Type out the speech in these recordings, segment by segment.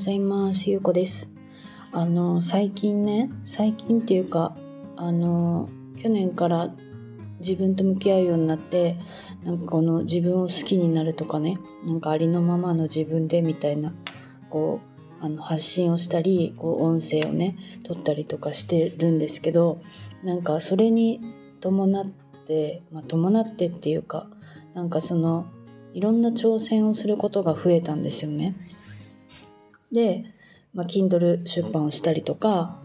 ざいますゆうこですあの最近ね最近っていうかあの去年から自分と向き合うようになってなんかこの自分を好きになるとかねなんかありのままの自分でみたいなこうあの発信をしたりこう音声をね撮ったりとかしてるんですけどなんかそれに伴って、まあ、伴ってっていうかなんかそのいろんな挑戦をすることが増えたんですよね。で、まあ、Kindle 出版をしたりとか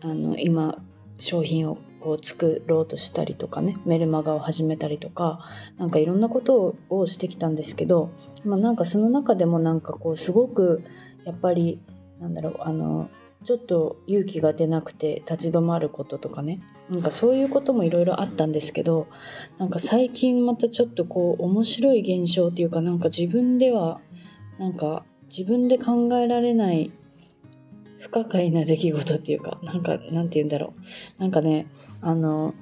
あの今商品をこう作ろうとしたりとかねメルマガを始めたりとかなんかいろんなことをしてきたんですけど、まあ、なんかその中でもなんかこうすごくやっぱりなんだろうあのちょっと勇気が出なくて立ち止まることとかねなんかそういうこともいろいろあったんですけどなんか最近またちょっとこう面白い現象っていうかなんか自分ではなんか自分で考えられない不可解な出来事っていうかなんかなんて言うんだろうなんかねあの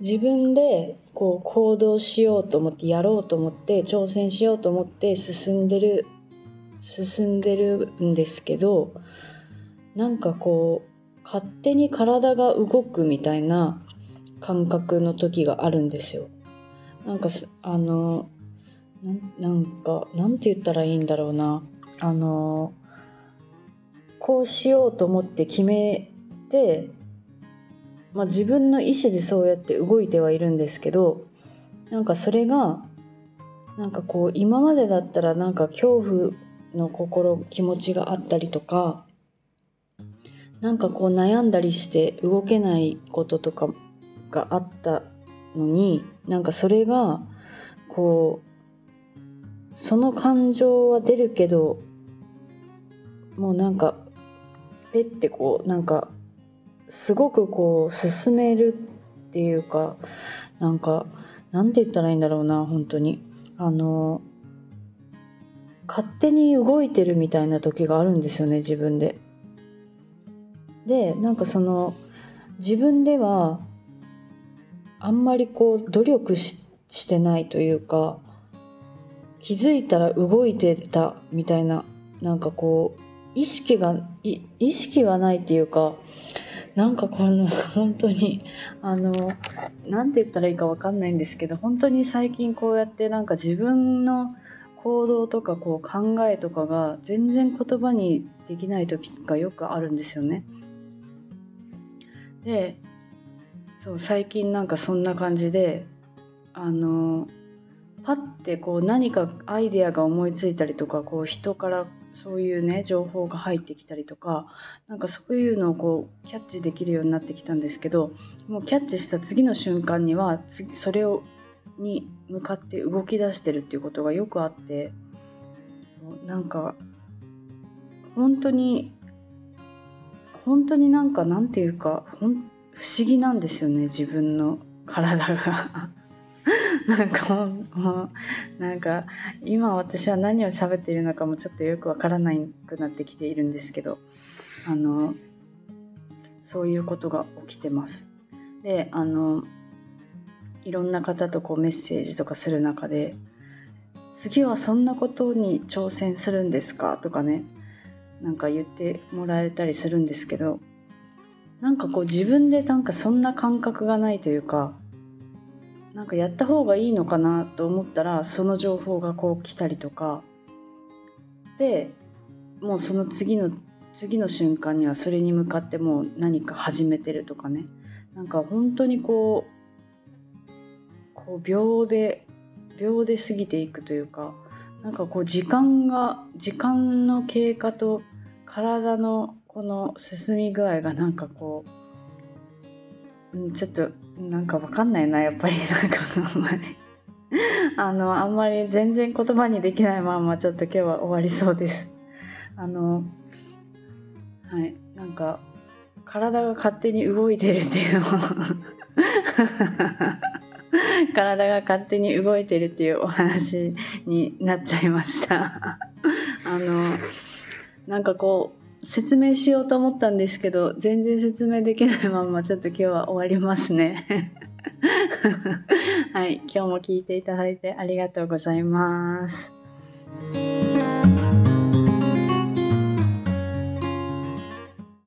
自分でこう行動しようと思ってやろうと思って挑戦しようと思って進んでる進んでるんですけどなんかこう勝手に体が動くみたいな感覚の時があるんですよ。なんかあのなんかなんて言ったらいいんだろうな。あのこうしようと思って決めて、まあ、自分の意思でそうやって動いてはいるんですけどなんかそれがなんかこう今までだったらなんか恐怖の心気持ちがあったりとかなんかこう悩んだりして動けないこととかがあったのになんかそれがこうその感情は出るけどもうなんかペッてこうなんかすごくこう進めるっていうかなんかなんて言ったらいいんだろうな本当にあの勝手に動いてるみたいな時があるんですよね自分で。でなんかその自分ではあんまりこう努力してないというか気づいたら動いてたみたいななんかこう意識が意識がないっていうかなんかこの 本当にあの何て言ったらいいか分かんないんですけど本当に最近こうやってなんか自分の行動とかこう考えとかが全然言葉にできない時がよくあるんですよね。でそう最近なんかそんな感じであのパッてこう何かアイデアが思いついたりとかこう人からそういうね情報が入ってきたりとかなんかそういうのをこうキャッチできるようになってきたんですけどもうキャッチした次の瞬間にはそれをに向かって動き出してるっていうことがよくあってなんか本当に本当になんかなんていうか不思議なんですよね自分の体が。なんかもうなんか今私は何を喋っているのかもちょっとよくわからなくなってきているんですけどあのそういうことが起きてます。であのいろんな方とこうメッセージとかする中で「次はそんなことに挑戦するんですか?」とかねなんか言ってもらえたりするんですけどなんかこう自分でなんかそんな感覚がないというかなんかやった方がいいのかなと思ったらその情報がこう来たりとか。でもうその次の次の瞬間にはそれに向かってもう何か始めてるとかね。なんか本当にこうこう秒で秒で過ぎていくというかなんかこう時間が時間の経過と体のこの進み具合がなんかこう、うん、ちょっとなんかわかんないなやっぱり。なんかあんまり。あのあんまり全然言葉にできないままちょっと今日は終わりそうです。あのはい。なんか体が勝手に動いてるっていうの。を 体が勝手に動いてるっていうお話になっちゃいました。あのなんかこう説明しようと思ったんですけど全然説明できないままちょっと今日は終わりますね。はい今日も聞いていただいてありがとうございます。